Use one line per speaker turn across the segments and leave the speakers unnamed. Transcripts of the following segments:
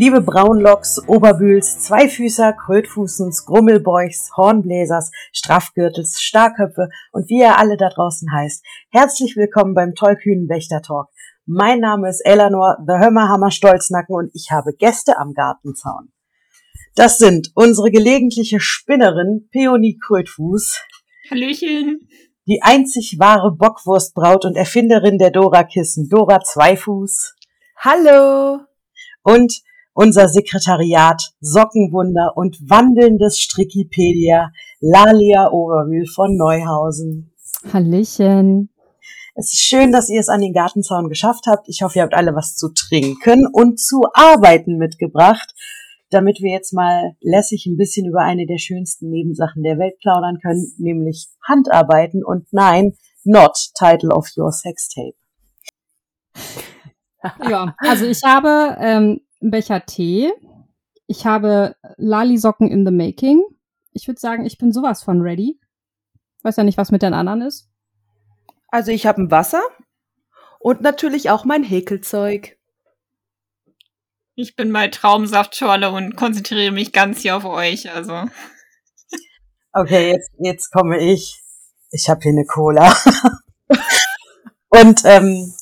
Liebe Braunlocks, Oberbühls, Zweifüßer, Krötfußens, Grummelbeuchs, Hornbläsers, Straffgürtels, Starköpfe und wie ihr alle da draußen heißt, herzlich willkommen beim tollkühnen Wächter Talk. Mein Name ist Eleanor, The Hömmerhammer Stolznacken und ich habe Gäste am Gartenzaun. Das sind unsere gelegentliche Spinnerin Peony Krötfuß.
Hallöchen.
Die einzig wahre Bockwurstbraut und Erfinderin der Dora-Kissen, Dora Zweifuß.
Hallo.
Und unser Sekretariat, Sockenwunder und wandelndes Strickipedia, Lalia Oberwühl von Neuhausen.
Hallöchen.
Es ist schön, dass ihr es an den Gartenzaun geschafft habt. Ich hoffe, ihr habt alle was zu trinken und zu arbeiten mitgebracht, damit wir jetzt mal lässig ein bisschen über eine der schönsten Nebensachen der Welt plaudern können, nämlich Handarbeiten und nein, not Title of Your Sextape.
Ja, also ich habe ähm, einen Becher Tee. Ich habe Lali-Socken in the making. Ich würde sagen, ich bin sowas von ready. Weiß ja nicht, was mit den anderen ist.
Also ich habe ein Wasser und natürlich auch mein Häkelzeug.
Ich bin bei Traumsaftschorle und konzentriere mich ganz hier auf euch, also.
Okay, jetzt, jetzt komme ich. Ich habe hier eine Cola. und ähm,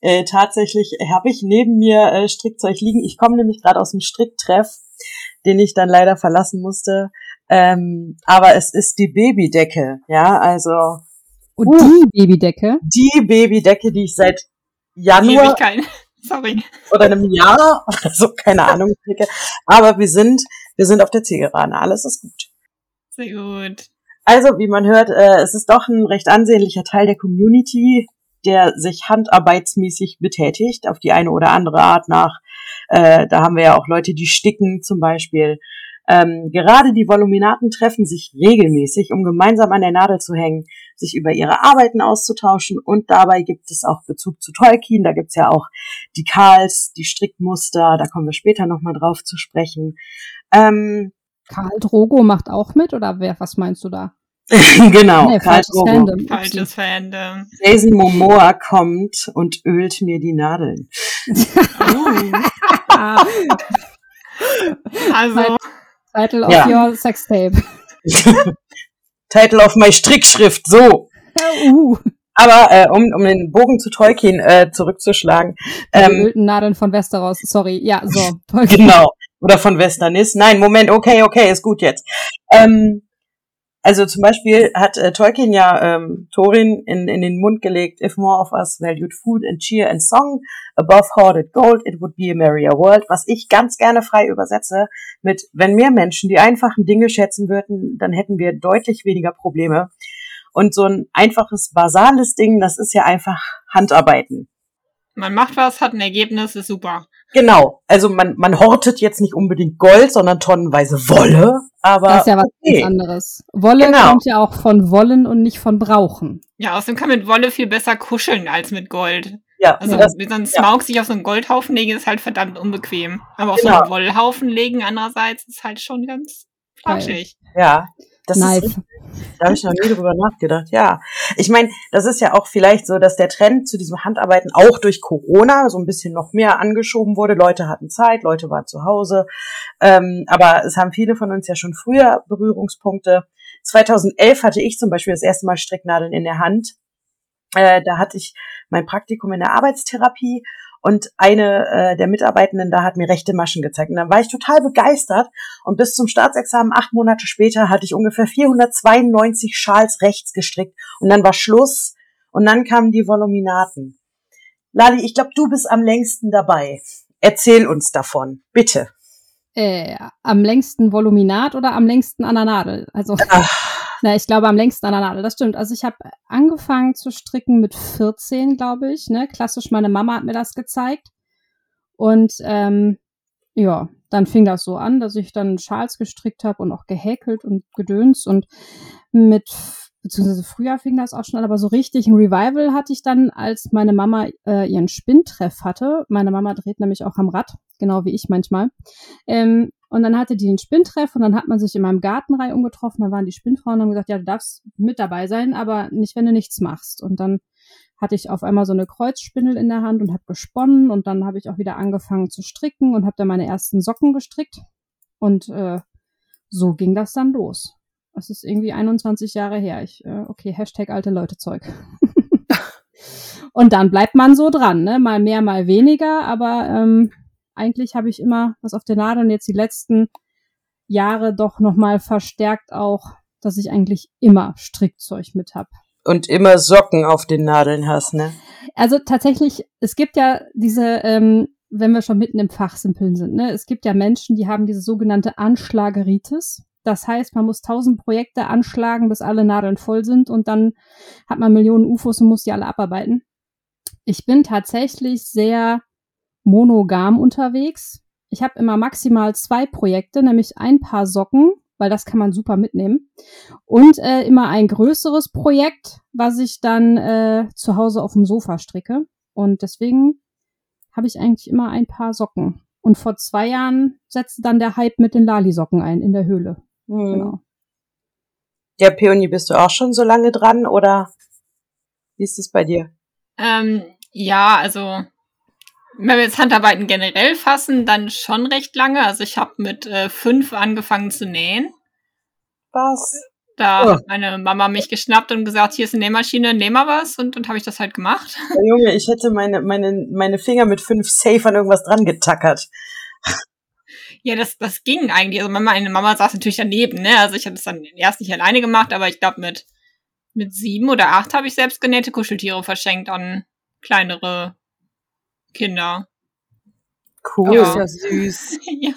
äh, tatsächlich habe ich neben mir äh, Strickzeug liegen. Ich komme nämlich gerade aus dem Stricktreff, den ich dann leider verlassen musste. Ähm, aber es ist die Babydecke, ja, also.
Und uh, die Babydecke?
Die Babydecke, die ich seit Januar.
Sorry.
Oder einem Jahr, also keine Ahnung. Aber wir sind, wir sind auf der Zielgeraden. Alles ist gut.
Sehr gut.
Also, wie man hört, äh, es ist doch ein recht ansehnlicher Teil der Community, der sich handarbeitsmäßig betätigt, auf die eine oder andere Art nach. Äh, da haben wir ja auch Leute, die sticken zum Beispiel. Ähm, gerade die Voluminaten treffen sich regelmäßig, um gemeinsam an der Nadel zu hängen, sich über ihre Arbeiten auszutauschen und dabei gibt es auch Bezug zu Tolkien. Da gibt's ja auch die Kals, die Strickmuster, da kommen wir später nochmal drauf zu sprechen. Ähm,
Karl Drogo macht auch mit oder wer, was meinst du da?
genau,
nee, falsches Drogo. Fandom.
Falsches Fandom.
Jason Momoa kommt und ölt mir die Nadeln.
also.
Title of ja. your Sextape.
Title of my Strickschrift, so.
Uh.
Aber äh, um, um den Bogen zu Tolkien äh, zurückzuschlagen.
Ähm, die Nadeln von Westeros, sorry. Ja, so.
Tolkien. Genau. Oder von Westernis. Nein, Moment, okay, okay, ist gut jetzt. Ähm, also zum Beispiel hat äh, Tolkien ja ähm, Thorin in, in den Mund gelegt, if more of us valued food and cheer and song above hoarded gold, it would be a merrier world, was ich ganz gerne frei übersetze mit, wenn mehr Menschen die einfachen Dinge schätzen würden, dann hätten wir deutlich weniger Probleme. Und so ein einfaches, basales Ding, das ist ja einfach Handarbeiten.
Man macht was, hat ein Ergebnis, ist super.
Genau. Also man, man hortet jetzt nicht unbedingt Gold, sondern tonnenweise Wolle. Aber
das ist ja was okay. anderes. Wolle genau. kommt ja auch von wollen und nicht von brauchen.
Ja, außerdem kann mit Wolle viel besser kuscheln als mit Gold.
Ja.
Also das, so ein Smaug ja. sich auf so einen Goldhaufen legen ist halt verdammt unbequem. Aber auf genau. so einen Wollhaufen legen andererseits ist halt schon ganz flauschig.
Ja. Das
Knife.
Ist, da habe ich noch nie drüber nachgedacht. Ja, ich meine, das ist ja auch vielleicht so, dass der Trend zu diesem Handarbeiten auch durch Corona so ein bisschen noch mehr angeschoben wurde. Leute hatten Zeit, Leute waren zu Hause, ähm, aber es haben viele von uns ja schon früher Berührungspunkte. 2011 hatte ich zum Beispiel das erste Mal Stricknadeln in der Hand. Äh, da hatte ich mein Praktikum in der Arbeitstherapie und eine äh, der Mitarbeitenden da hat mir rechte Maschen gezeigt. Und dann war ich total begeistert. Und bis zum Staatsexamen, acht Monate später, hatte ich ungefähr 492 Schals rechts gestrickt. Und dann war Schluss. Und dann kamen die Voluminaten. Lali, ich glaube, du bist am längsten dabei. Erzähl uns davon, bitte.
Äh, am längsten Voluminat oder am längsten an der Nadel? Also. Ach. Na, ich glaube am längsten an der Nadel, das stimmt. Also ich habe angefangen zu stricken mit 14, glaube ich. Ne? Klassisch, meine Mama hat mir das gezeigt. Und ähm, ja, dann fing das so an, dass ich dann Schals gestrickt habe und auch gehäkelt und gedöns. Und mit, beziehungsweise früher fing das auch schon an, aber so richtig ein Revival hatte ich dann, als meine Mama äh, ihren Spinntreff hatte. Meine Mama dreht nämlich auch am Rad, genau wie ich manchmal. Ähm, und dann hatte die den Spinntreff und dann hat man sich in meinem Gartenreih umgetroffen. Da waren die Spinnfrauen und haben gesagt, ja, du darfst mit dabei sein, aber nicht, wenn du nichts machst. Und dann hatte ich auf einmal so eine Kreuzspindel in der Hand und habe gesponnen und dann habe ich auch wieder angefangen zu stricken und habe dann meine ersten Socken gestrickt und äh, so ging das dann los. Das ist irgendwie 21 Jahre her. Ich, äh, okay, Hashtag alte Leute Zeug. und dann bleibt man so dran, ne? Mal mehr, mal weniger, aber ähm, eigentlich habe ich immer was auf der Nadel und jetzt die letzten Jahre doch nochmal verstärkt auch, dass ich eigentlich immer Strickzeug mit hab.
Und immer Socken auf den Nadeln hast, ne?
Also tatsächlich, es gibt ja diese, ähm, wenn wir schon mitten im Fachsimpeln sind, ne, es gibt ja Menschen, die haben diese sogenannte Anschlageritis. Das heißt, man muss tausend Projekte anschlagen, bis alle Nadeln voll sind und dann hat man Millionen UFOs und muss die alle abarbeiten. Ich bin tatsächlich sehr monogam unterwegs. Ich habe immer maximal zwei Projekte, nämlich ein paar Socken, weil das kann man super mitnehmen. Und äh, immer ein größeres Projekt, was ich dann äh, zu Hause auf dem Sofa stricke. Und deswegen habe ich eigentlich immer ein paar Socken. Und vor zwei Jahren setzte dann der Hype mit den Lali-Socken ein in der Höhle.
Mhm. Genau. Ja, Peony, bist du auch schon so lange dran oder wie ist es bei dir?
Ähm, ja, also wenn wir jetzt Handarbeiten generell fassen, dann schon recht lange. Also ich habe mit äh, fünf angefangen zu nähen.
Was?
Da oh. hat meine Mama mich geschnappt und gesagt, hier ist eine Nähmaschine, näh mal was. Und dann habe ich das halt gemacht.
Ja, Junge, ich hätte meine, meine, meine Finger mit fünf safe an irgendwas dran getackert.
Ja, das, das ging eigentlich. Also meine Mama saß natürlich daneben, ne? Also ich habe das dann erst nicht alleine gemacht, aber ich glaube mit, mit sieben oder acht habe ich selbst genähte Kuscheltiere verschenkt an kleinere Kinder.
Cool, ja. ist ja süß.
ja.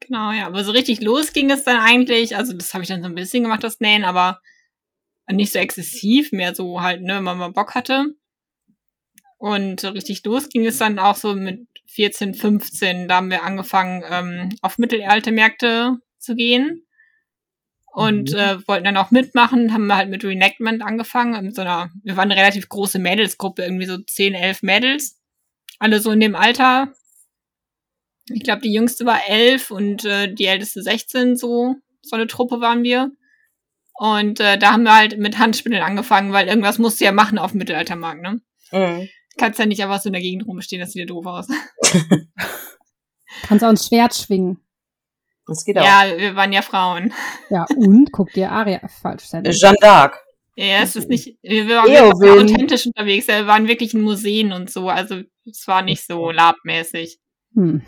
Genau, ja. Aber so richtig los ging es dann eigentlich. Also, das habe ich dann so ein bisschen gemacht, das Nähen, aber nicht so exzessiv, mehr so halt, ne, wenn man mal Bock hatte. Und so richtig los ging es dann auch so mit 14, 15. Da haben wir angefangen, ähm, auf mittelalte Märkte zu gehen. Und mhm. äh, wollten dann auch mitmachen, haben wir halt mit Reenactment angefangen. Mit so einer, wir waren eine relativ große Mädelsgruppe, irgendwie so 10, 11 Mädels alle so in dem Alter. Ich glaube, die jüngste war elf und äh, die älteste 16, so, so eine Truppe waren wir. Und äh, da haben wir halt mit Handspindeln angefangen, weil irgendwas musst du ja machen auf dem Mittelaltermarkt, ne? Mhm. Kannst ja nicht einfach so in der Gegend rumstehen, das sieht ja doof aus.
Kannst auch ein Schwert schwingen.
Das geht auch.
Ja, wir waren ja Frauen.
Ja, und guck dir Aria falsch.
Jeanne d'Arc.
Ja, es ist nicht, wir waren wirklich authentisch unterwegs, wir waren wirklich in Museen und so, also es war nicht so labmäßig. Hm.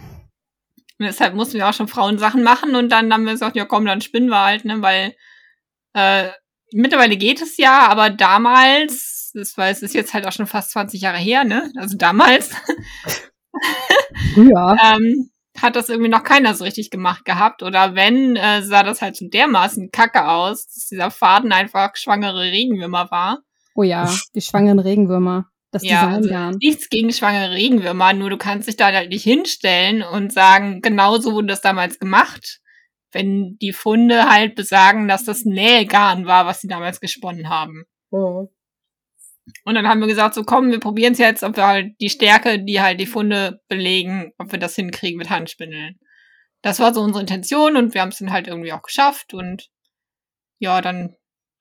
Deshalb mussten wir auch schon Frauensachen machen und dann haben wir gesagt, ja komm, dann spinnen wir halt, ne, weil äh, mittlerweile geht es ja, aber damals, das war, es ist jetzt halt auch schon fast 20 Jahre her, ne, also damals.
ja.
ähm, hat das irgendwie noch keiner so richtig gemacht gehabt. Oder wenn, äh, sah das halt so dermaßen kacke aus, dass dieser Faden einfach schwangere Regenwürmer war.
Oh ja, die schwangeren Regenwürmer. Das
ja, also nichts gegen schwangere Regenwürmer, nur du kannst dich da halt nicht hinstellen und sagen, genau so wurde das damals gemacht. Wenn die Funde halt besagen, dass das Nähgarn war, was sie damals gesponnen haben. Mhm. Und dann haben wir gesagt, so komm, wir probieren es jetzt, ob wir halt die Stärke, die halt die Funde belegen, ob wir das hinkriegen mit Handspindeln. Das war so unsere Intention und wir haben es dann halt irgendwie auch geschafft und ja, dann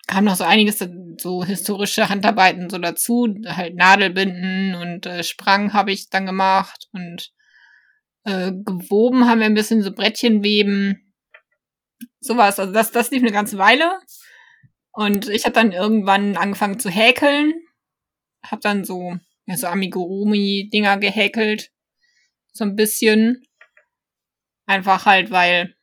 kam noch so einiges, so historische Handarbeiten so dazu, halt Nadelbinden und äh, Sprang habe ich dann gemacht und äh, gewoben haben wir ein bisschen so Brettchen weben, sowas. Also das, das lief eine ganze Weile und ich habe dann irgendwann angefangen zu häkeln hab dann so, ja, so Amigurumi-Dinger gehäkelt. So ein bisschen. Einfach halt, weil,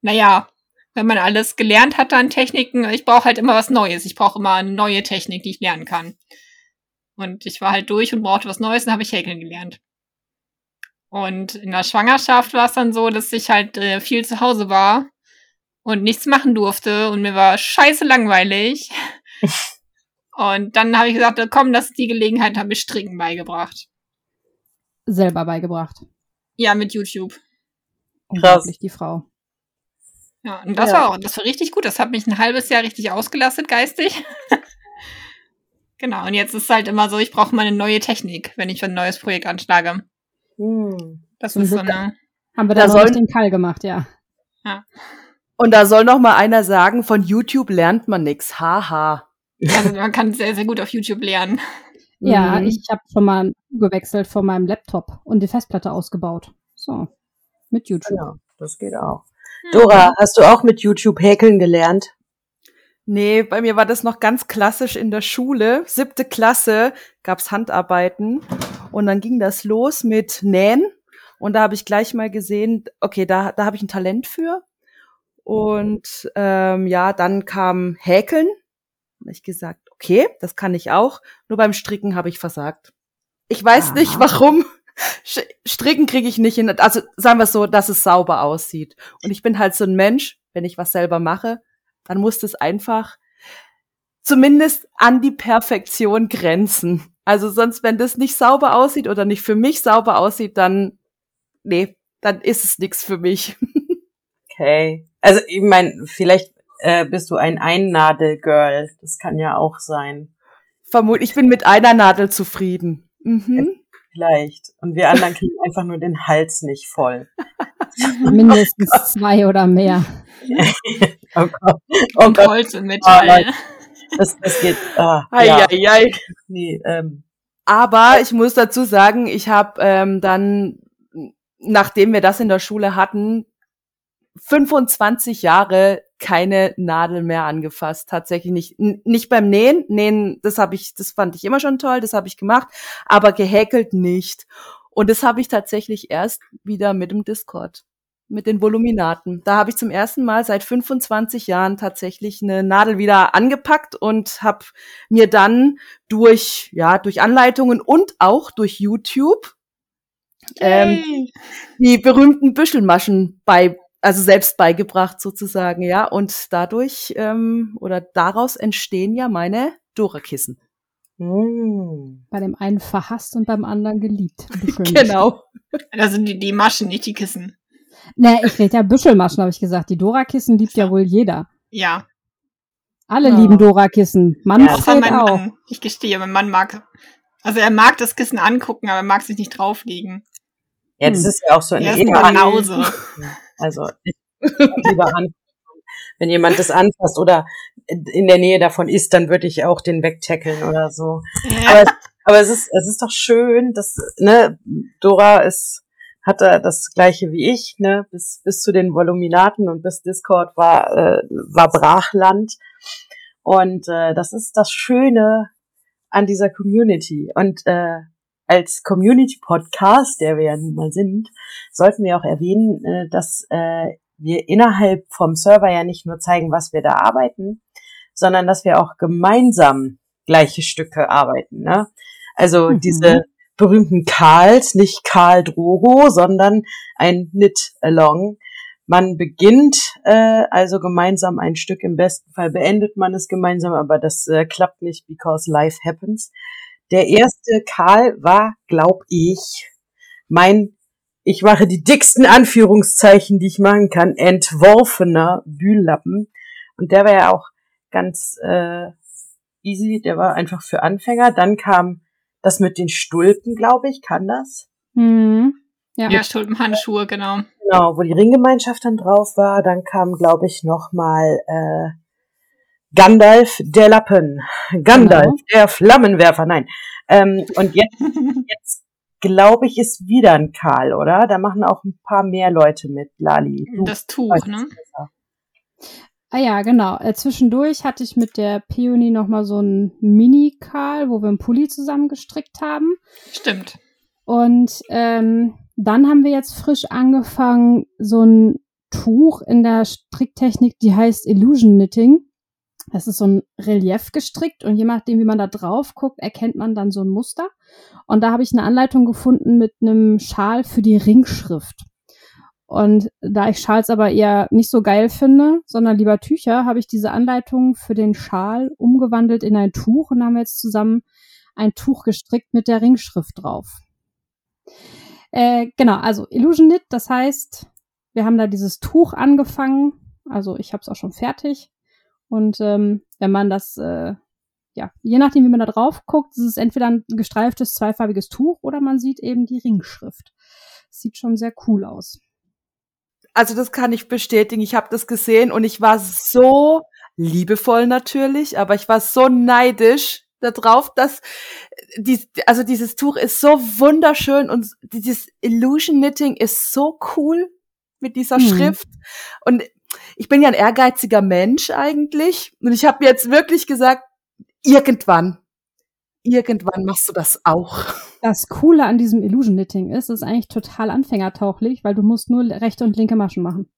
naja, wenn man alles gelernt hat an Techniken, ich brauche halt immer was Neues. Ich brauche immer eine neue Technik, die ich lernen kann. Und ich war halt durch und brauchte was Neues und habe ich häkeln gelernt. Und in der Schwangerschaft war es dann so, dass ich halt äh, viel zu Hause war und nichts machen durfte und mir war scheiße langweilig. Und dann habe ich gesagt, komm, das ist die Gelegenheit, habe ich Stricken beigebracht.
Selber beigebracht.
Ja, mit YouTube.
Unglaublich, die Frau.
Ja, und das ja. war auch, das war richtig gut. Das hat mich ein halbes Jahr richtig ausgelastet, geistig. genau, und jetzt ist es halt immer so, ich brauche mal eine neue Technik, wenn ich ein neues Projekt anschlage. Hm. Das ist so eine.
Haben wir da, da soll den Kall gemacht, ja.
Ja.
Und da soll noch mal einer sagen, von YouTube lernt man nix. Haha.
Also man kann sehr, sehr gut auf YouTube lernen.
Ja,
Mhm.
ich habe schon mal gewechselt von meinem Laptop und die Festplatte ausgebaut. So, mit YouTube.
Genau, das geht auch. Dora, hast du auch mit YouTube häkeln gelernt?
Nee, bei mir war das noch ganz klassisch in der Schule. Siebte Klasse gab's Handarbeiten und dann ging das los mit Nähen und da habe ich gleich mal gesehen, okay, da, da habe ich ein Talent für. Und ähm, ja, dann kam Häkeln. Da hab ich gesagt, okay, das kann ich auch. Nur beim Stricken habe ich versagt. Ich weiß
Aha.
nicht warum. Stricken kriege ich nicht hin. Also sagen wir es so, dass es sauber aussieht. Und ich bin halt so ein Mensch, wenn ich was selber mache, dann muss das einfach zumindest an die Perfektion grenzen. Also sonst, wenn das nicht sauber aussieht oder nicht für mich sauber aussieht, dann, nee, dann ist es nichts für mich.
Okay. Also ich meine, vielleicht äh, bist du ein Einnadel-Girl. Das kann ja auch sein.
Vermutlich, ich bin mit einer Nadel zufrieden. Mhm.
Vielleicht. Und wir anderen kriegen einfach nur den Hals nicht voll.
Mindestens zwei oder mehr.
Oh Gott. Oh
Und
Gott.
Holz und Metall.
Das, das geht. Ah,
Ei,
ja.
ei, ei.
Nee, ähm,
Aber ich muss dazu sagen, ich habe ähm, dann, nachdem wir das in der Schule hatten, 25 Jahre keine Nadel mehr angefasst. Tatsächlich nicht. N nicht beim Nähen. Nähen, das habe ich, das fand ich immer schon toll, das habe ich gemacht, aber gehäkelt nicht. Und das habe ich tatsächlich erst wieder mit dem Discord, mit den Voluminaten. Da habe ich zum ersten Mal seit 25 Jahren tatsächlich eine Nadel wieder angepackt und habe mir dann durch ja durch Anleitungen und auch durch YouTube ähm, die berühmten Büschelmaschen bei also selbst beigebracht sozusagen ja und dadurch ähm, oder daraus entstehen ja meine Dora-Kissen.
mm.
Bei dem einen verhasst und beim anderen geliebt.
Genau.
Also die, die Maschen, nicht die Kissen.
Nee, ich rede ja Büschelmaschen, habe ich gesagt. Die Dora-Kissen liebt ja wohl jeder.
Ja.
Alle
Ja.
lieben Dora-Kissen. Mann
Ja,
mein
auch.
Mann. Ich gestehe, mein Mann mag. Also er mag das Kissen angucken, aber er mag sich nicht drauflegen.
Ja, das
Hm.
ist ja auch so eine
ist
Ehe.
Banause.
Also lieber an. Wenn jemand das anfasst oder in der Nähe davon ist, dann würde ich auch den wegtackeln oder so.
Ja.
Aber, aber es ist, es ist doch schön, dass, ne, Dora ist, hatte das gleiche wie ich, ne, bis, bis zu den Voluminaten und bis Discord war, äh, war Brachland. Und äh, das ist das Schöne an dieser Community. Und äh, als Community-Podcast, der wir ja nun mal sind, sollten wir auch erwähnen, äh, dass äh, wir innerhalb vom Server ja nicht nur zeigen, was wir da arbeiten, sondern dass wir auch gemeinsam gleiche Stücke arbeiten. Ne? Also
Mhm.
diese berühmten Karls, nicht Karl Drogo, sondern ein Knit-Along. Man beginnt äh, also gemeinsam ein Stück, im besten Fall beendet man es gemeinsam, aber das äh, klappt nicht, because life happens. Der erste Karl war, glaub ich, mein, ich mache die dicksten Anführungszeichen, die ich machen kann, entworfener Bühllappen. Und der war ja auch ganz äh, easy, der war einfach für Anfänger. Dann kam das mit den Stulpen, glaube ich, kann das?
Hm. Ja.
Ja, Stulpenhandschuhe, genau.
Genau, wo die Ringgemeinschaft dann drauf war. Dann kam, glaube ich, noch mal äh, Gandalf der Lappen. Gandalf
Genau.
der Flammenwerfer. Nein. Ähm, und jetzt, jetzt glaube ich, ist wieder ein Karl, oder? Da machen auch ein paar mehr Leute mit, Lali. Du
Das Tuch,
weißt
ne?
besser.
Ah ja, genau. Äh, zwischendurch hatte ich mit der Peony noch mal so einen Mini-Karl, wo wir einen Pulli zusammen gestrickt haben.
Stimmt.
Und ähm, dann haben wir jetzt frisch angefangen, so ein Tuch in der Stricktechnik, die heißt Illusion Knitting. Das ist so ein Relief gestrickt und je nachdem, wie man da drauf guckt, erkennt man dann so ein Muster. Und da habe ich eine Anleitung gefunden mit einem Schal für die Ringschrift. Und da ich Schals aber eher nicht so geil finde, sondern lieber Tücher, habe ich diese Anleitung für den Schal umgewandelt in ein Tuch und haben jetzt zusammen ein Tuch gestrickt mit der Ringschrift drauf. Äh, genau, also Illusion Knit, das heißt, wir haben da dieses Tuch angefangen, also ich habe es auch schon fertig. Und ähm, wenn man das, äh, ja, je nachdem, wie man da drauf guckt, ist es entweder ein gestreiftes, zweifarbiges Tuch oder man sieht eben die Ringschrift. Sieht schon sehr cool aus.
Also das kann ich bestätigen. Ich habe das gesehen und ich war so liebevoll natürlich, aber ich war so neidisch darauf, dass die, also dieses Tuch ist so wunderschön und dieses Illusion Knitting ist so cool mit dieser
Mhm.
Schrift und ich bin ja ein ehrgeiziger Mensch eigentlich und ich habe jetzt wirklich gesagt, irgendwann, irgendwann machst du das auch.
Das Coole an diesem Illusion Knitting ist, es ist eigentlich total anfängertauchlich, weil du musst nur rechte und linke Maschen machen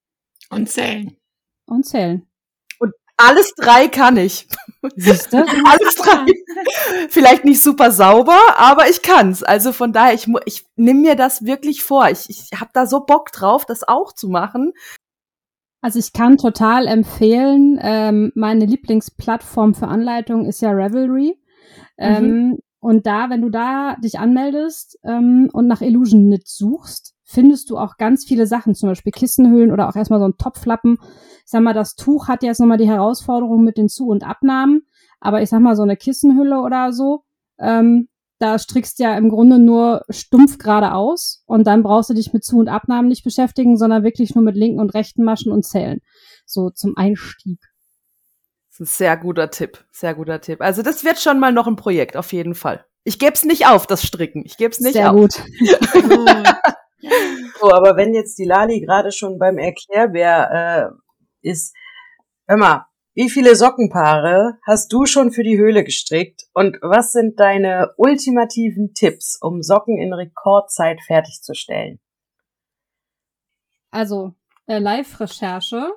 Und zählen.
und zählen.
Alles drei kann ich.
Siehst du?
Alles drei. Vielleicht nicht super sauber, aber ich kann's. Also von daher, ich, ich nimm mir das wirklich vor. Ich, ich habe da so Bock drauf, das auch zu machen.
Also ich kann total empfehlen, ähm, meine Lieblingsplattform für Anleitungen ist ja Revelry. Ähm, und da, wenn du da dich anmeldest ähm, und nach Illusion Knit suchst, findest du auch ganz viele Sachen, zum Beispiel Kissenhüllen oder auch erstmal so ein Topflappen. Ich sag mal, das Tuch hat jetzt nochmal die Herausforderung mit den Zu- und Abnahmen, aber ich sag mal, so eine Kissenhülle oder so, ähm, da strickst du ja im Grunde nur stumpf geradeaus und dann brauchst du dich mit Zu- und Abnahmen nicht beschäftigen, sondern wirklich nur mit linken und rechten Maschen und Zählen. So zum Einstieg.
Das ist ein sehr guter Tipp. Sehr guter Tipp. Also das wird schon mal noch ein Projekt, auf jeden Fall. Ich geb's nicht auf, das Stricken. Ich geb's nicht
Sehr
auf.
gut.
Gut.
So, aber wenn jetzt die Lali gerade schon beim Erklärbär äh, ist, hör mal, wie viele Sockenpaare hast du schon für die Höhle gestrickt und was sind deine ultimativen Tipps, um Socken in Rekordzeit fertigzustellen?
Also, äh, Live-Recherche.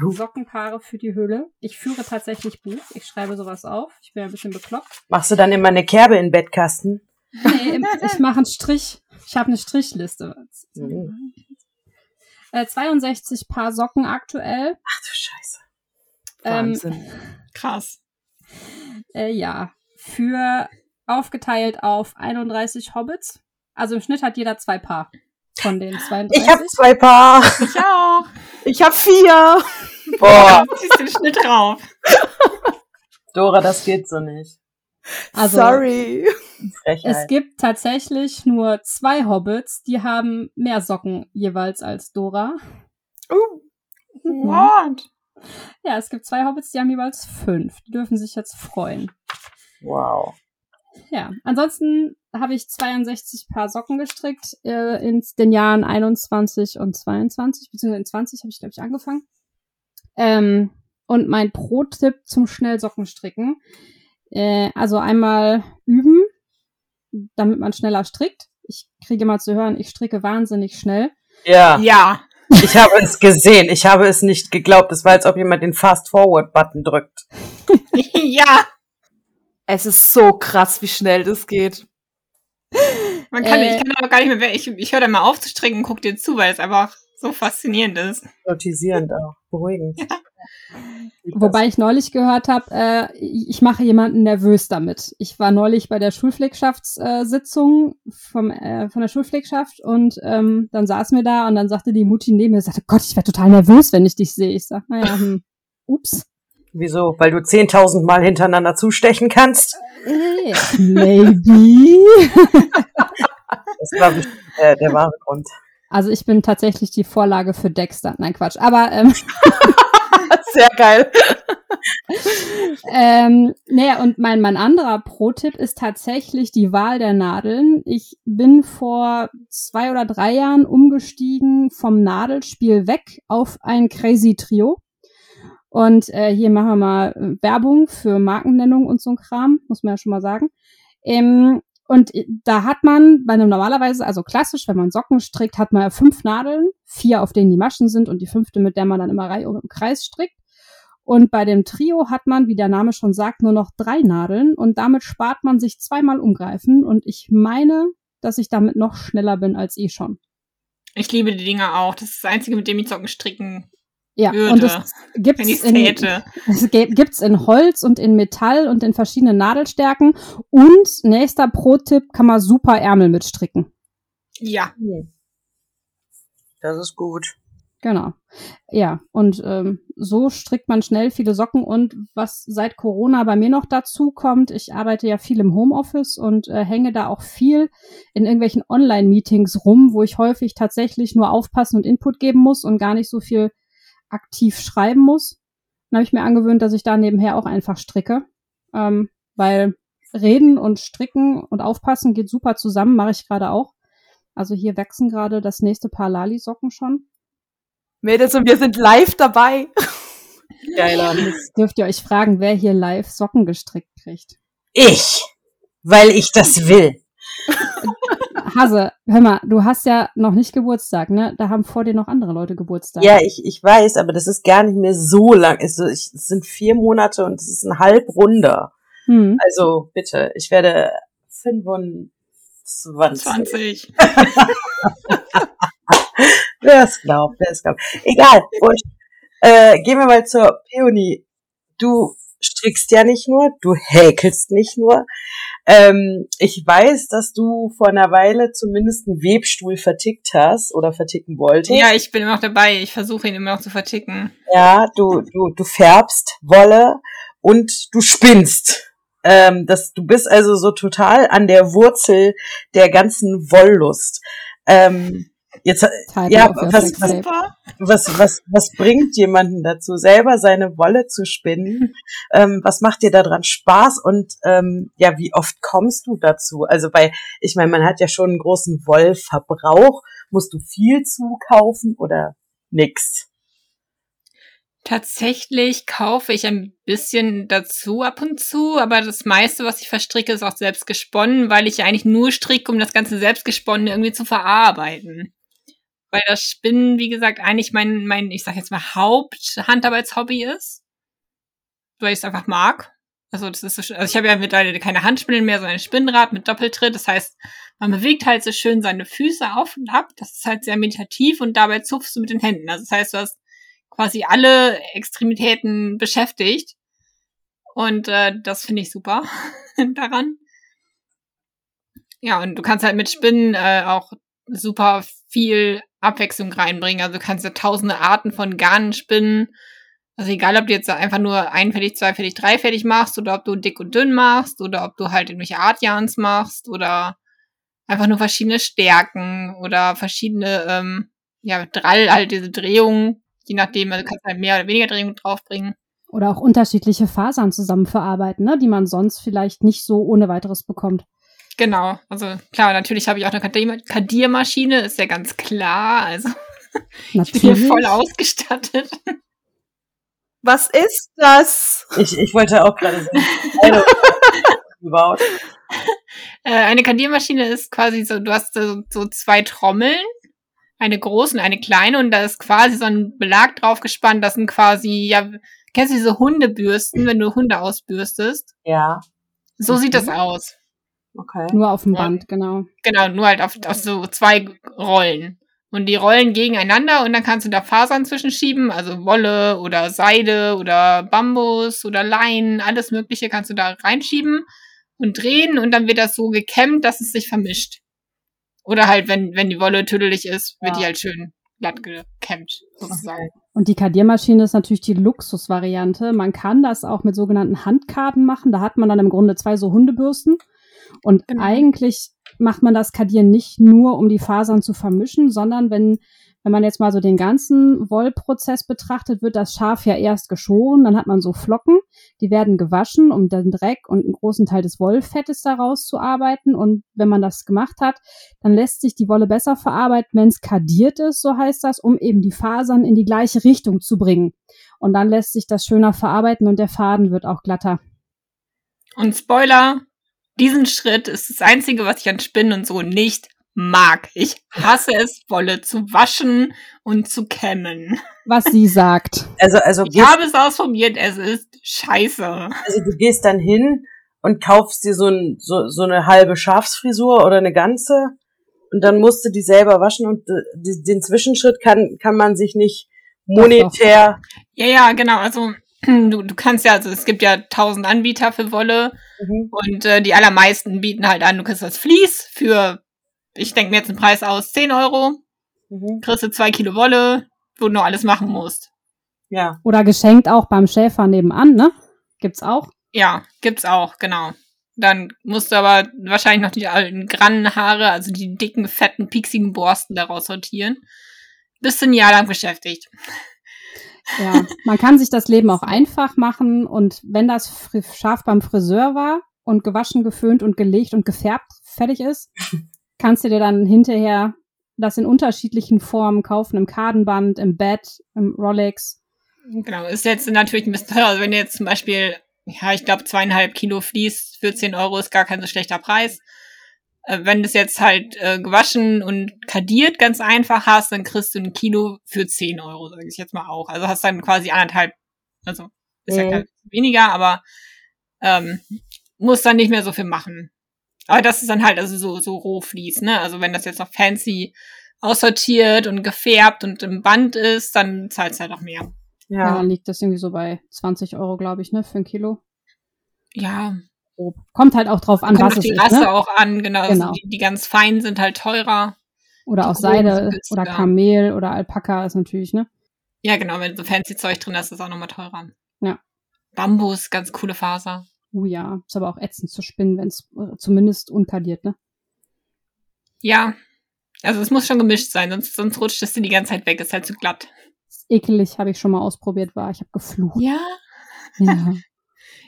Sockenpaare für die Höhle. Ich führe tatsächlich Buch. Ich schreibe sowas auf. Ich bin ein bisschen bekloppt.
Machst du dann immer eine Kerbe in den Bettkasten?
Nee, ich mache einen Strich. Ich habe eine Strichliste.
Mhm.
Äh, 62 Paar Socken aktuell.
Ach du Scheiße.
Ähm,
Wahnsinn.
Krass.
Äh, ja. Für aufgeteilt auf 31 Hobbits. Also im Schnitt hat jeder zwei Paar von den 32.
Ich habe zwei Paar.
Ich auch.
Ich habe vier.
Boah,
Ziehst den Schnitt drauf.
Dora, das geht so nicht.
Also-
Sorry.
Frechheit.
Es gibt tatsächlich nur zwei Hobbits, die haben mehr Socken jeweils als Dora.
Uh,
What?
Ja, es gibt zwei Hobbits, die haben jeweils fünf. Die dürfen sich jetzt freuen.
wow.
Ja, ansonsten habe ich 62 Paar Socken gestrickt äh, in den Jahren 21 und 22, beziehungsweise in 20 habe ich, glaube ich, angefangen. Ähm, und mein Pro-Tipp zum Schnellsockenstricken. Äh, also einmal üben, damit man schneller strickt. Ich kriege mal zu hören, ich stricke wahnsinnig schnell.
Ja,
Ja.
Ich habe es gesehen. Ich habe es nicht geglaubt. Es war, als ob jemand den Fast-Forward-Button drückt.
ja.
es ist so krass, wie schnell das geht.
Man kann,
Äh.
ich kann aber gar nicht mehr, ich, ich höre da mal auf zu stricken und guck dir zu, weil es einfach so faszinierend ist.
Hypnotisierend auch. Beruhigend.
Wobei ich neulich gehört habe, äh, ich mache jemanden nervös damit. Ich war neulich bei der Schulpflegschaftssitzung vom, äh, von der Schulpflegschaft und ähm, dann saßen wir da und dann sagte die Mutti neben mir, sagte, Gott, ich werde total nervös, wenn ich dich sehe. Ich sag, naja, hm, ups.
Wieso? Weil du 10.000 Mal hintereinander zustechen kannst?
Äh, Maybe.
Das ist, glaube ich, äh, der wahre Grund.
Also ich bin tatsächlich die Vorlage für Dexter. Nein, Quatsch. Aber ähm,
Sehr geil.
ähm, naja, und mein, mein anderer Pro-Tipp ist tatsächlich die Wahl der Nadeln. Ich bin vor zwei oder drei Jahren umgestiegen vom Nadelspiel weg auf ein Crazy Trio. Und äh, hier machen wir mal äh, Werbung für Markennennung und so ein Kram, muss man ja schon mal sagen. Ähm, und da hat man bei einem normalerweise, also klassisch, wenn man Socken strickt, hat man ja fünf Nadeln, vier auf denen die Maschen sind und die fünfte, mit der man dann immer Reihe im Kreis strickt. Und bei dem Trio hat man, wie der Name schon sagt, nur noch drei Nadeln und damit spart man sich zweimal umgreifen. Und ich meine, dass ich damit noch schneller bin als eh schon.
Ich liebe die Dinger auch. Das ist das Einzige, mit dem ich Socken stricken
Ja,
würde.
und es gibt's in, es gibt's in Holz und in Metall und in verschiedenen Nadelstärken. Und nächster Pro-Tipp kann man super Ärmel mitstricken.
Ja.
Das ist gut.
Genau. Ja, und ähm, so strickt man schnell viele Socken. Und was seit Corona bei mir noch dazu kommt, ich arbeite ja viel im Homeoffice und äh, hänge da auch viel in irgendwelchen Online-Meetings rum, wo ich häufig tatsächlich nur aufpassen und Input geben muss und gar nicht so viel aktiv schreiben muss. Dann habe ich mir angewöhnt, dass ich da nebenher auch einfach stricke. Ähm, weil reden und stricken und aufpassen geht super zusammen, mache ich gerade auch. Also hier wachsen gerade das nächste Paar Lali-Socken schon.
Mädels und wir sind live dabei.
Geiler. Jetzt dürft ihr euch fragen, wer hier live Socken gestrickt kriegt.
Ich, weil ich das will.
Hase, hör mal, du hast ja noch nicht Geburtstag, ne? Da haben vor dir noch andere Leute Geburtstag.
Ja, ich, ich weiß, aber das ist gar nicht mehr so lang. Es, es sind vier Monate und es ist ein Halbrunder. Hm. Also bitte, ich werde 25. 20. wer es glaubt, wer es glaubt. Egal, wurscht. Äh, gehen wir mal zur Peony. Du strickst ja nicht nur, du häkelst nicht nur. Ähm, ich weiß, dass du vor einer Weile zumindest einen Webstuhl vertickt hast oder verticken wolltest.
Ja, ich bin immer noch dabei. Ich versuche ihn immer noch zu verticken.
Ja, du, du, du färbst Wolle und du spinnst. Ähm, das, du bist also so total an der Wurzel der ganzen Wollust. Ähm, Jetzt, ja, was, was, was, was, was bringt jemanden dazu, selber seine Wolle zu spinnen? Ähm, was macht dir daran Spaß? Und ähm, ja, wie oft kommst du dazu? Also bei, ich meine, man hat ja schon einen großen Wollverbrauch. Musst du viel zukaufen oder nix?
Tatsächlich kaufe ich ein bisschen dazu ab und zu, aber das meiste, was ich verstricke, ist auch selbst gesponnen, weil ich eigentlich nur stricke, um das ganze selbstgesponnene irgendwie zu verarbeiten weil das Spinnen, wie gesagt, eigentlich mein, mein, ich sag jetzt mal, Haupthandarbeitshobby ist. Weil ich es einfach mag. Also das ist so, also ich habe ja mittlerweile keine Handspinnen mehr, sondern ein Spinnrad mit Doppeltritt. Das heißt, man bewegt halt so schön seine Füße auf und ab. Das ist halt sehr meditativ und dabei zupfst du mit den Händen. Also das heißt, du hast quasi alle Extremitäten beschäftigt. Und äh, das finde ich super daran. Ja, und du kannst halt mit Spinnen äh, auch super viel Abwechslung reinbringen. Also du kannst ja tausende Arten von Garnen spinnen. Also egal, ob du jetzt einfach nur einfällig, zweifällig, dreifällig machst oder ob du dick und dünn machst oder ob du halt irgendwelche Artjans machst oder einfach nur verschiedene Stärken oder verschiedene, ähm, ja, Drall, halt diese Drehungen, je nachdem, also kannst halt mehr oder weniger Drehungen draufbringen.
Oder auch unterschiedliche Fasern zusammen verarbeiten, ne, die man sonst vielleicht nicht so ohne weiteres bekommt.
Genau, also klar, natürlich habe ich auch eine Kadiermaschine, ist ja ganz klar. Also ich bin hier voll ausgestattet.
Was ist das?
Ich, ich wollte auch gerade sagen.
gebaut. Äh, eine Kadiermaschine ist quasi so, du hast so, so zwei Trommeln, eine große und eine kleine und da ist quasi so ein Belag drauf gespannt, das sind quasi, ja, kennst du diese Hundebürsten, wenn du Hunde ausbürstest?
Ja.
So mhm. sieht das aus.
Okay. Nur auf dem Band, ja. genau.
Genau, nur halt auf, auf so zwei Rollen. Und die rollen gegeneinander und dann kannst du da Fasern zwischenschieben, also Wolle oder Seide oder Bambus oder Leinen, alles Mögliche kannst du da reinschieben und drehen und dann wird das so gekämmt, dass es sich vermischt. Oder halt, wenn, wenn die Wolle tüdelig ist, wird ja. die halt schön glatt gekämmt, sozusagen.
Und die Kadiermaschine ist natürlich die Luxusvariante. Man kann das auch mit sogenannten Handkarten machen. Da hat man dann im Grunde zwei so Hundebürsten und genau. eigentlich macht man das Kadieren nicht nur, um die Fasern zu vermischen, sondern wenn, wenn man jetzt mal so den ganzen Wollprozess betrachtet, wird das Schaf ja erst geschoren, dann hat man so Flocken, die werden gewaschen, um den Dreck und einen großen Teil des Wollfettes daraus zu arbeiten. Und wenn man das gemacht hat, dann lässt sich die Wolle besser verarbeiten, wenn es kadiert ist, so heißt das, um eben die Fasern in die gleiche Richtung zu bringen. Und dann lässt sich das schöner verarbeiten und der Faden wird auch glatter.
Und Spoiler, diesen Schritt ist das Einzige, was ich an Spinnen und so nicht mag. Ich hasse es, Wolle zu waschen und zu kämmen.
Was sie sagt.
Also, also
ich habe es ausprobiert, es ist scheiße.
Also du gehst dann hin und kaufst dir so, ein, so, so eine halbe Schafsfrisur oder eine ganze und dann musst du die selber waschen und äh, den Zwischenschritt kann, kann man sich nicht monetär.
Ja, ja, genau. Also du, du kannst ja, also es gibt ja tausend Anbieter für Wolle mhm. und äh, die allermeisten bieten halt an, du kriegst das Vlies für, ich denke mir jetzt einen Preis aus, 10 Euro, mhm. kriegst du zwei Kilo Wolle, wo du noch alles machen musst.
Ja. Oder geschenkt auch beim Schäfer nebenan, ne? Gibt's auch?
Ja, gibt's auch, genau. Dann musst du aber wahrscheinlich noch die alten Grannenhaare, also die dicken, fetten, pieksigen Borsten daraus sortieren. Bist du ein Jahr lang beschäftigt.
Ja, man kann sich das Leben auch einfach machen und wenn das scharf beim Friseur war und gewaschen, geföhnt und gelegt und gefärbt fertig ist, kannst du dir dann hinterher das in unterschiedlichen Formen kaufen, im Kadenband, im Bett, im Rolex.
Genau, ist jetzt natürlich ein bisschen teuer. Also wenn du jetzt zum Beispiel, ja, ich glaube zweieinhalb Kilo fließt, 14 Euro ist gar kein so schlechter Preis. Äh, wenn du es jetzt halt äh, gewaschen und kadiert ganz einfach hast, dann kriegst du ein Kilo für 10 Euro, sage ich jetzt mal auch. Also hast dann quasi anderthalb, also ist mhm. ja weniger, aber ähm, muss dann nicht mehr so viel machen. Aber das ist dann halt also so, so Rohflies, ne? Also wenn das jetzt noch fancy aussortiert und gefärbt und im Band ist, dann zahlt es halt auch mehr.
Ja. ja, dann liegt das irgendwie so bei 20 Euro, glaube ich, ne, für ein Kilo.
Ja.
Kommt halt auch drauf an,
Kommt
was
es
die
ist. Rasse ne? auch an, genau. Also genau. Also die, die, ganz feinen sind halt teurer.
Oder auch Seide oder Kamel oder Alpaka ist natürlich, ne?
Ja, genau, wenn so fancy Zeug drin ist, ist es auch nochmal teurer.
Ja.
Bambus, ganz coole Faser.
Oh ja, ist aber auch ätzend zu spinnen, wenn es äh, zumindest unkadiert, ne?
Ja. Also es muss schon gemischt sein, sonst, sonst rutscht es dir die ganze Zeit weg, ist halt zu glatt.
Ekelig, habe ich schon mal ausprobiert, war. Ich habe geflucht.
Ja. Ja.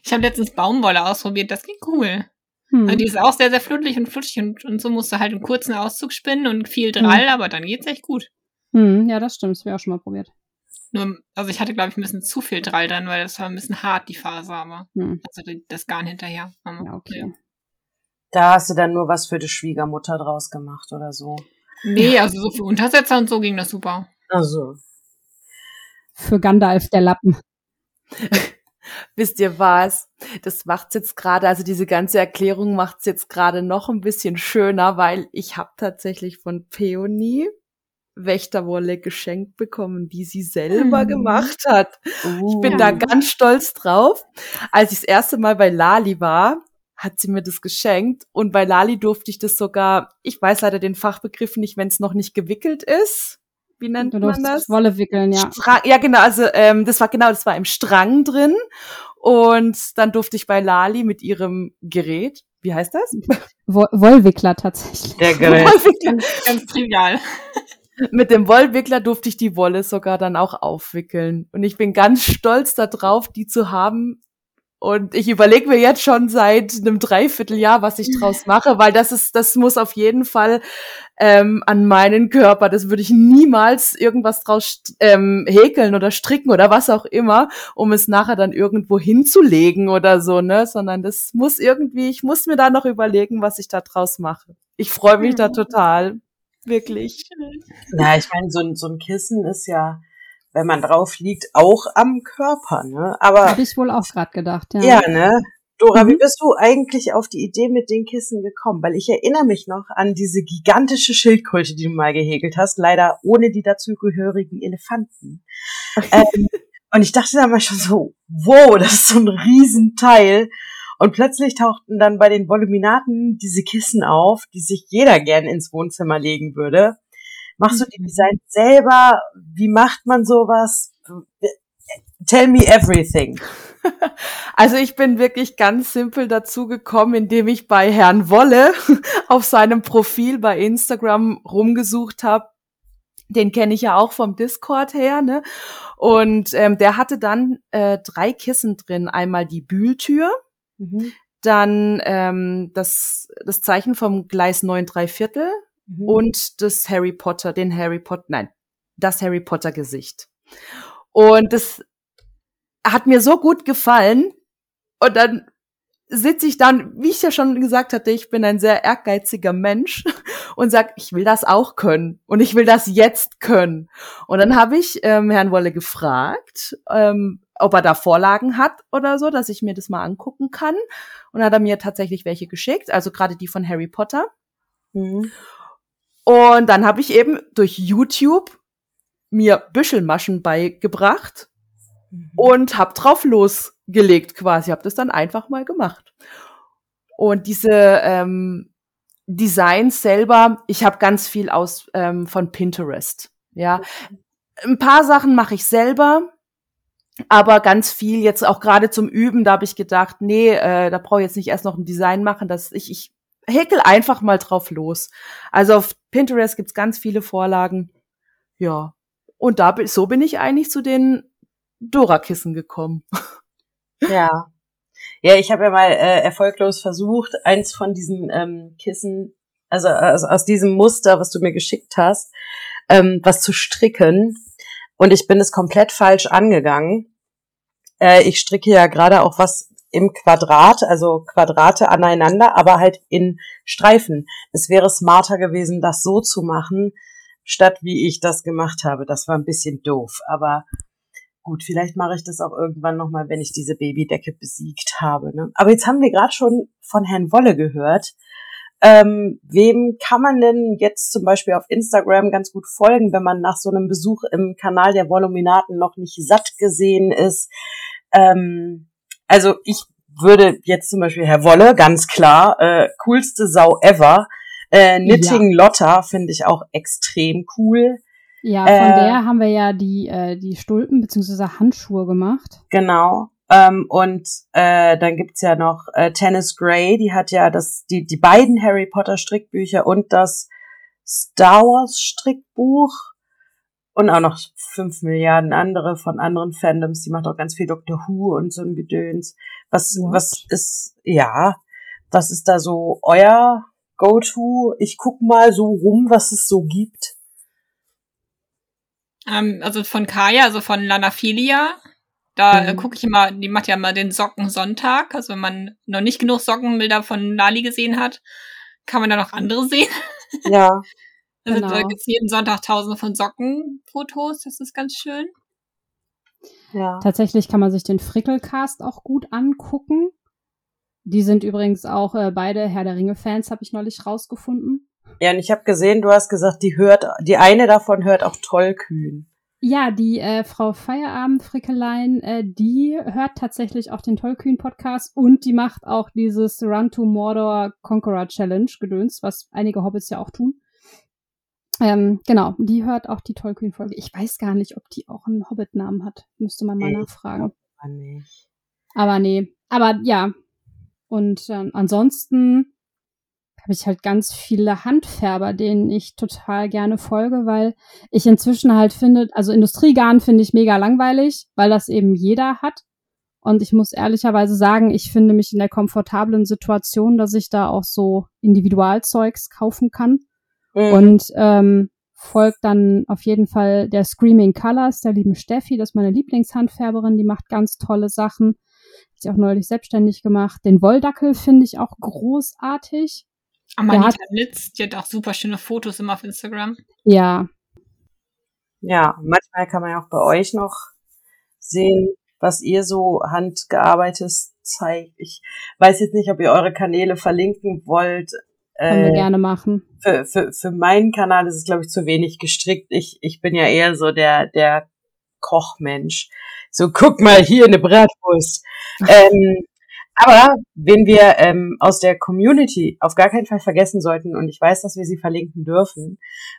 Ich habe letztens Baumwolle ausprobiert, das ging cool. Hm. Also die ist auch sehr, sehr flutschig und flutschig und, und so musst du halt einen kurzen Auszug spinnen und viel Drall, hm. aber dann geht's echt gut.
Hm, ja, das stimmt, das habe ich auch schon mal probiert.
Nur, also ich hatte, glaube ich, ein bisschen zu viel Drall dann, weil das war ein bisschen hart, die Faser, aber hm. also das Garn hinterher.
Aber, ja, okay. Ja.
Da hast du dann nur was für die Schwiegermutter draus gemacht oder so.
Nee, also so für Untersetzer und so ging das super.
Also.
Für Gandalf der Lappen.
Wisst ihr was? Das macht's jetzt gerade, also diese ganze Erklärung macht's jetzt gerade noch ein bisschen schöner, weil ich habe tatsächlich von Peony Wächterwolle geschenkt bekommen, die sie selber mhm. gemacht hat. Uh. Ich bin da ganz stolz drauf. Als ich das erste Mal bei Lali war, hat sie mir das geschenkt und bei Lali durfte ich das sogar, ich weiß leider den Fachbegriff nicht, wenn es noch nicht gewickelt ist. Wie nennt
du
man das?
Wolle wickeln, ja.
Strang, ja, genau, also ähm, das war genau, das war im Strang drin und dann durfte ich bei Lali mit ihrem Gerät, wie heißt das?
Wollwickler tatsächlich.
Der Gerät.
Wollwickler. Ganz trivial.
Mit dem Wollwickler durfte ich die Wolle sogar dann auch aufwickeln. Und ich bin ganz stolz darauf, die zu haben. Und ich überlege mir jetzt schon seit einem Dreivierteljahr, was ich draus mache, weil das ist, das muss auf jeden Fall ähm, an meinen Körper. Das würde ich niemals irgendwas draus ähm, häkeln oder stricken oder was auch immer, um es nachher dann irgendwo hinzulegen oder so, ne? Sondern das muss irgendwie, ich muss mir da noch überlegen, was ich da draus mache. Ich freue mich da total. Wirklich.
Na, ich meine, so ein, so ein Kissen ist ja, wenn man drauf liegt, auch am Körper, ne? Aber.
Habe ich wohl auch gerade gedacht, ja.
Ja, ne? Dora, mhm. wie bist du eigentlich auf die Idee mit den Kissen gekommen? Weil ich erinnere mich noch an diese gigantische Schildkröte, die du mal gehegelt hast, leider ohne die dazugehörigen Elefanten. ähm, und ich dachte da mal schon so, wow, das ist so ein Riesenteil. Und plötzlich tauchten dann bei den Voluminaten diese Kissen auf, die sich jeder gern ins Wohnzimmer legen würde. Machst du die mhm. Designs selber? Wie macht man sowas? Tell me everything.
Also ich bin wirklich ganz simpel dazu gekommen, indem ich bei Herrn Wolle auf seinem Profil bei Instagram rumgesucht habe. Den kenne ich ja auch vom Discord her, ne? Und ähm, der hatte dann äh, drei Kissen drin. Einmal die Bühltür, Mhm. Dann ähm, das, das Zeichen vom Gleis 9 3 Viertel mhm. und das Harry Potter, den Harry Potter, nein, das Harry Potter Gesicht. Und das hat mir so gut gefallen. Und dann sitze ich dann, wie ich ja schon gesagt hatte, ich bin ein sehr ehrgeiziger Mensch und sag, ich will das auch können und ich will das jetzt können. Und dann habe ich ähm, Herrn Wolle gefragt, ähm, ob er da Vorlagen hat oder so, dass ich mir das mal angucken kann. Und hat er mir tatsächlich welche geschickt, also gerade die von Harry Potter. Mhm. Und dann habe ich eben durch YouTube mir Büschelmaschen beigebracht mhm. und hab drauf losgelegt quasi, hab das dann einfach mal gemacht. Und diese ähm, Designs selber, ich habe ganz viel aus ähm, von Pinterest. Ja, ein paar Sachen mache ich selber, aber ganz viel jetzt auch gerade zum Üben, da habe ich gedacht, nee, äh, da brauche ich jetzt nicht erst noch ein Design machen, dass ich, ich häkel einfach mal drauf los. Also auf Pinterest gibt's ganz viele Vorlagen. Ja. Und da so bin ich eigentlich zu den Dora-Kissen gekommen.
Ja. Ja, ich habe ja mal äh, erfolglos versucht, eins von diesen ähm, Kissen, also, also aus diesem Muster, was du mir geschickt hast, ähm, was zu stricken. Und ich bin es komplett falsch angegangen. Äh, ich stricke ja gerade auch was im Quadrat, also Quadrate aneinander, aber halt in Streifen. Es wäre smarter gewesen, das so zu machen, statt wie ich das gemacht habe. Das war ein bisschen doof, aber gut, vielleicht mache ich das auch irgendwann nochmal, wenn ich diese Babydecke besiegt habe. Ne? Aber jetzt haben wir gerade schon von Herrn Wolle gehört. Ähm, wem kann man denn jetzt zum Beispiel auf Instagram ganz gut folgen, wenn man nach so einem Besuch im Kanal der Voluminaten noch nicht satt gesehen ist? Ähm, also ich würde jetzt zum Beispiel Herr Wolle, ganz klar, äh, coolste Sau ever. Äh, Knitting ja. Lotta finde ich auch extrem cool.
Ja, von äh, der haben wir ja die, äh, die Stulpen bzw. Handschuhe gemacht.
Genau. Ähm, und äh, dann gibt's ja noch äh, Tennis Grey, die hat ja das, die, die beiden Harry Potter Strickbücher und das Star Wars Strickbuch und auch noch fünf Milliarden andere von anderen Fandoms. Die macht auch ganz viel Doctor Who und so ein Gedöns. Was, What? was ist, ja, was ist da so euer Go-To? Ich guck mal so rum, was es so gibt.
Ähm, also von Kaya, also von Lanaphilia. Da äh, mhm. äh, gucke ich immer, die macht ja immer den Sockensonntag. Also wenn man noch nicht genug Sockenbilder von Lali gesehen hat, kann man da noch andere sehen.
Ja.
also genau. da gibt's jeden Sonntag tausende von Sockenfotos, das ist ganz schön.
Ja. Tatsächlich kann man sich den Frickelcast auch gut angucken. Die sind übrigens auch äh, beide Herr der Ringe-Fans, habe ich neulich rausgefunden.
Ja, und ich habe gesehen, du hast gesagt, die hört, die eine davon hört auch Tollkühn.
Ja, die äh, Frau Feierabend-Frickelein, äh, die hört tatsächlich auch den Tollkühn-Podcast und die macht auch dieses Run to Mordor Conqueror Challenge gedöns, was einige Hobbits ja auch tun. Ähm, genau, die hört auch die Tollkühn-Folge. Ich weiß gar nicht, ob die auch einen Hobbit-Namen hat. Müsste man mal ich nachfragen.
Nicht.
Aber nee. Aber ja. Und ähm, ansonsten habe ich halt ganz viele Handfärber, denen ich total gerne folge, weil ich inzwischen halt finde, also Industriegarn finde ich mega langweilig, weil das eben jeder hat. Und ich muss ehrlicherweise sagen, ich finde mich in der komfortablen Situation, dass ich da auch so Individualzeugs kaufen kann. Mhm. Und ähm, folgt dann auf jeden Fall der Screaming Colors, der lieben Steffi, das ist meine Lieblingshandfärberin, die macht ganz tolle Sachen. Hat sie auch neulich selbstständig gemacht. Den Wolldackel finde ich auch großartig.
Amanita hat, Nitz, die hat auch super schöne Fotos immer auf Instagram.
Ja.
Ja, manchmal kann man ja auch bei euch noch sehen, was ihr so handgearbeitet zeigt. Ich weiß jetzt nicht, ob ihr eure Kanäle verlinken wollt.
Können äh, wir gerne machen.
Für, für, für meinen Kanal ist es, glaube ich, zu wenig gestrickt. Ich, ich bin ja eher so der, der Kochmensch. So, guck mal, hier eine Bratwurst. ähm, aber wen wir ähm, aus der Community auf gar keinen Fall vergessen sollten, und ich weiß, dass wir sie verlinken dürfen,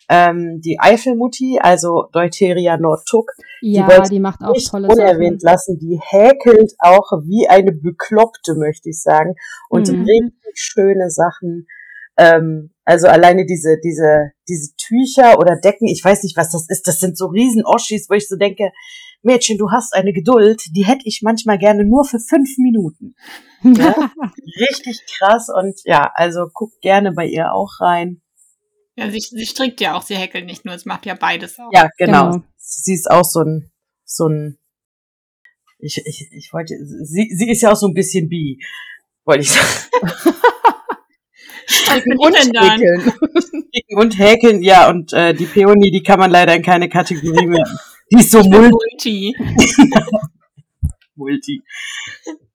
ähm, die Eifelmutti, also Deuteria Nordtuck,
ja, die, die macht auch tolle
unerwähnt Sachen. lassen. Die häkelt auch wie eine Bekloppte, möchte ich sagen, und mhm. richtig schöne Sachen. Ähm, also alleine diese, diese, diese Tücher oder Decken, ich weiß nicht, was das ist, das sind so riesen Oschis, wo ich so denke, Mädchen, du hast eine Geduld, die hätte ich manchmal gerne nur für fünf Minuten. Ja? Richtig krass und ja, also guck gerne bei ihr auch rein.
Ja, sie, sie strickt ja auch, sie häkelt nicht nur, es macht ja beides auch.
Ja, genau. genau. Sie ist auch so ein, so ein, ich, ich, ich wollte, sie, sie ist ja auch so ein bisschen bi, wollte ich sagen.
Stricken und häkeln.
Stricken und häkeln, ja, und äh, die Peony, die kann man leider in keine Kategorie mehr die ist so multi. multi.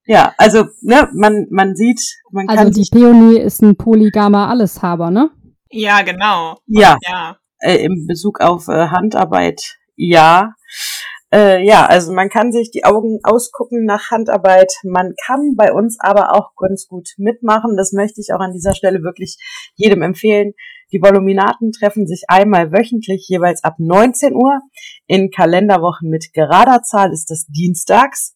Ja, also, ne, man, man sieht, man
also
kann.
Also die Peony ist ein polygamer Alleshaber, ne?
Ja, genau.
Ja. ja. Äh, Im Bezug auf äh, Handarbeit, ja. Äh, ja, also man kann sich die Augen ausgucken nach Handarbeit. Man kann bei uns aber auch ganz gut mitmachen. Das möchte ich auch an dieser Stelle wirklich jedem empfehlen. Die Voluminaten treffen sich einmal wöchentlich, jeweils ab 19 Uhr. In Kalenderwochen mit gerader Zahl ist das dienstags.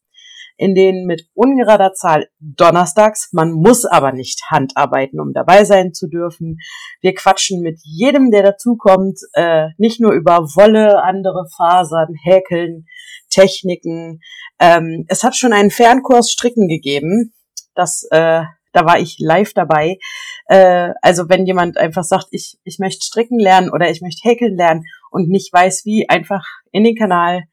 In denen mit ungerader Zahl donnerstags, man muss aber nicht Handarbeiten, um dabei sein zu dürfen. Wir quatschen mit jedem, der dazukommt, äh, nicht nur über Wolle, andere Fasern, Häkeln, Techniken. Ähm, es hat schon einen Fernkurs Stricken gegeben. Das, äh, da war ich live dabei. Äh, also wenn jemand einfach sagt, ich, ich möchte stricken lernen oder ich möchte häkeln lernen und nicht weiß wie, einfach in den Kanal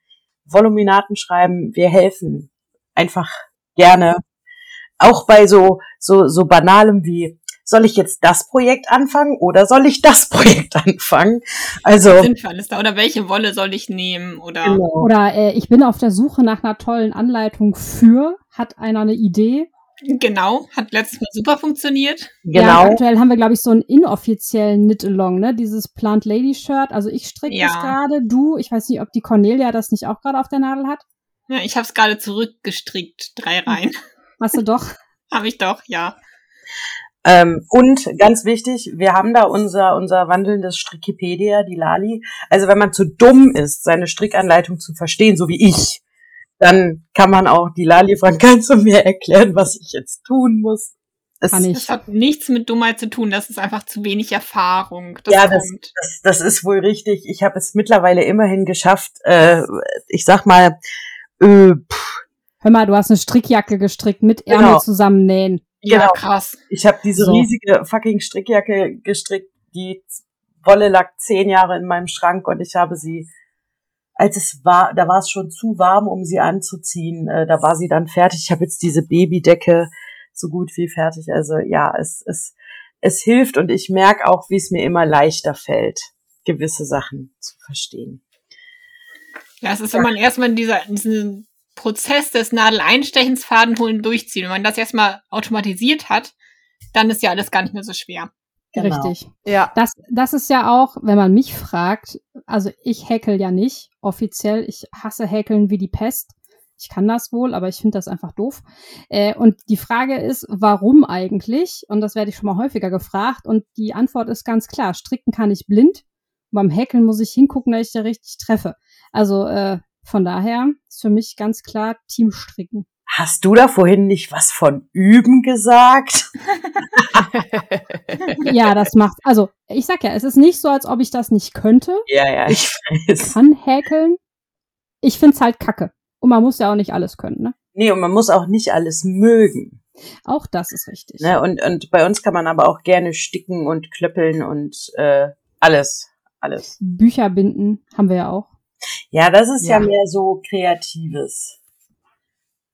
Voluminaten schreiben, wir helfen einfach gerne. Auch bei so, so, so banalem wie, soll ich jetzt das Projekt anfangen oder soll ich das Projekt anfangen? Also.
Sinnvoll ist da. Oder welche Wolle soll ich nehmen? Oder,
genau. oder äh, ich bin auf der Suche nach einer tollen Anleitung für, hat einer eine Idee?
Genau, hat letztes Mal super funktioniert.
Genau. Ja, aktuell haben wir, glaube ich, so einen inoffiziellen Knit-Along, ne? Dieses Plant Lady Shirt. Also ich stricke ja. das gerade, du, ich weiß nicht, ob die Cornelia das nicht auch gerade auf der Nadel hat.
Ja, ich habe es gerade zurückgestrickt, drei Reihen.
Hast du doch?
habe ich doch, ja.
Ähm, und ganz wichtig, wir haben da unser, unser wandelndes Strickipedia, die Lali. Also wenn man zu dumm ist, seine Strickanleitung zu verstehen, so wie ich, dann kann man auch die Lali fragen, kannst du mir erklären, was ich jetzt tun muss?
Ich. Das hat nichts mit Dummheit zu tun, das ist einfach zu wenig Erfahrung. Das
ja, das, das, das ist wohl richtig. Ich habe es mittlerweile immerhin geschafft, äh, ich sag mal, äh,
pff. Hör mal, du hast eine Strickjacke gestrickt mit Ärmel genau. zusammennähen.
Ja, genau. krass.
Ich habe diese so. riesige fucking Strickjacke gestrickt, die Wolle lag zehn Jahre in meinem Schrank und ich habe sie als es war, da war es schon zu warm, um sie anzuziehen. Äh, da war sie dann fertig. Ich habe jetzt diese Babydecke so gut wie fertig. Also ja, es, es, es hilft und ich merke auch, wie es mir immer leichter fällt, gewisse Sachen zu verstehen.
Ja, es ist, wenn man erstmal dieser, diesen Prozess des Nadeleinstechens, Fadenholen durchzieht. Wenn man das erstmal automatisiert hat, dann ist ja alles gar nicht mehr so schwer.
Genau. Richtig. Ja. Das, das ist ja auch, wenn man mich fragt, also ich häkel ja nicht offiziell. Ich hasse Häkeln wie die Pest. Ich kann das wohl, aber ich finde das einfach doof. Äh, und die Frage ist, warum eigentlich? Und das werde ich schon mal häufiger gefragt. Und die Antwort ist ganz klar. Stricken kann ich blind. Beim Häkeln muss ich hingucken, dass ich da richtig treffe. Also äh, von daher ist für mich ganz klar Team Stricken.
Hast du da vorhin nicht was von üben gesagt?
ja, das macht, also ich sag ja, es ist nicht so, als ob ich das nicht könnte.
Ja, ja, ich
weiß. Kann häkeln. Ich find's halt kacke. Und man muss ja auch nicht alles können, ne?
Nee, und man muss auch nicht alles mögen.
Auch das ist richtig.
Ne, und, und bei uns kann man aber auch gerne sticken und klöppeln und äh, alles. Alles.
Bücher binden haben wir ja auch.
Ja, das ist ja, ja mehr so Kreatives.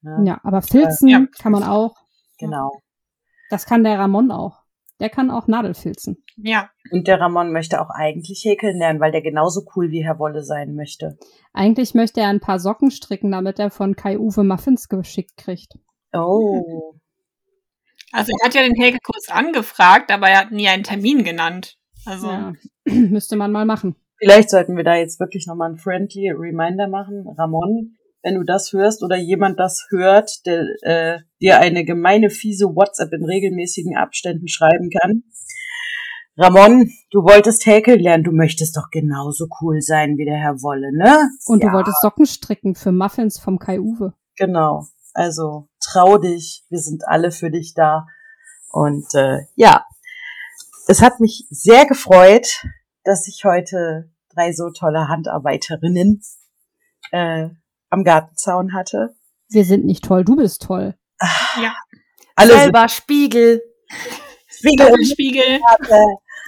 Ne? Ja, aber Filzen äh, ja. kann man auch.
Genau.
Das kann der Ramon auch. Der kann auch Nadelfilzen.
Ja.
Und der Ramon möchte auch eigentlich häkeln lernen, weil der genauso cool wie Herr Wolle sein möchte.
Eigentlich möchte er ein paar Socken stricken, damit er von Kai-Uwe Muffins geschickt kriegt.
Oh.
Also er hat ja den Häkelkurs angefragt, aber er hat nie einen Termin genannt. Also ja.
müsste man mal machen.
Vielleicht sollten wir da jetzt wirklich nochmal ein friendly Reminder machen. Ramon, wenn du das hörst oder jemand das hört, der äh, dir eine gemeine, fiese WhatsApp in regelmäßigen Abständen schreiben kann. Ramon, du wolltest häkeln lernen, du möchtest doch genauso cool sein wie der Herr Wolle, ne?
Und ja. du wolltest Socken stricken für Muffins vom Kai Uwe.
Genau. Also trau dich, wir sind alle für dich da. Und äh, ja, es hat mich sehr gefreut, dass ich heute drei so tolle Handarbeiterinnen äh, am Gartenzaun hatte.
Wir sind nicht toll, du bist toll.
Ja.
Alle Selber Spiegel.
Spiegel und Spiegel.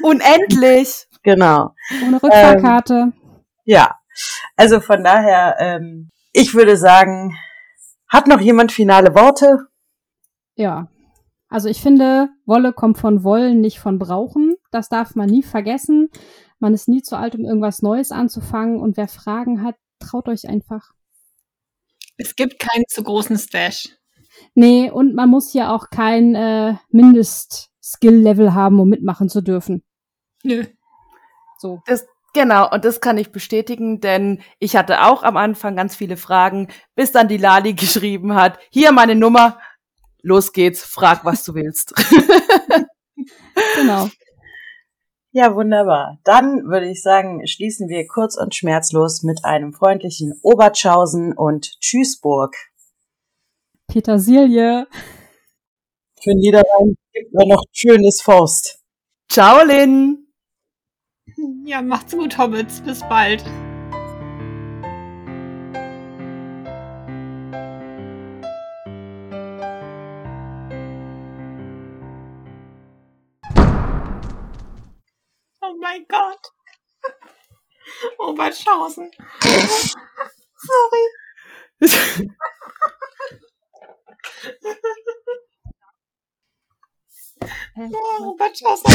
Unendlich. Genau.
Ohne Rückfahrkarte. Ähm,
ja. Also von daher, ähm, ich würde sagen, hat noch jemand finale Worte?
Ja. Also ich finde, Wolle kommt von Wollen, nicht von Brauchen. Das darf man nie vergessen. Man ist nie zu alt, um irgendwas Neues anzufangen. Und wer Fragen hat, traut euch einfach.
Es gibt keinen zu großen Stash.
Nee, und man muss ja auch kein äh, Mindest-Skill-Level haben, um mitmachen zu dürfen.
Nö.
So. Das, genau, und das kann ich bestätigen, denn ich hatte auch am Anfang ganz viele Fragen, bis dann die Lali geschrieben hat, hier meine Nummer, los geht's, frag, was du willst.
genau.
Ja, wunderbar. Dann würde ich sagen, schließen wir kurz und schmerzlos mit einem freundlichen Obertschausen und Tschüssburg.
Petersilie.
Für Niederrhein gibt auch noch schönes Forst.
Ciao, Lynn.
Ja, macht's gut, Hobbits. Bis bald. Obertschaußen. Sorry. oh, Obertschaußen.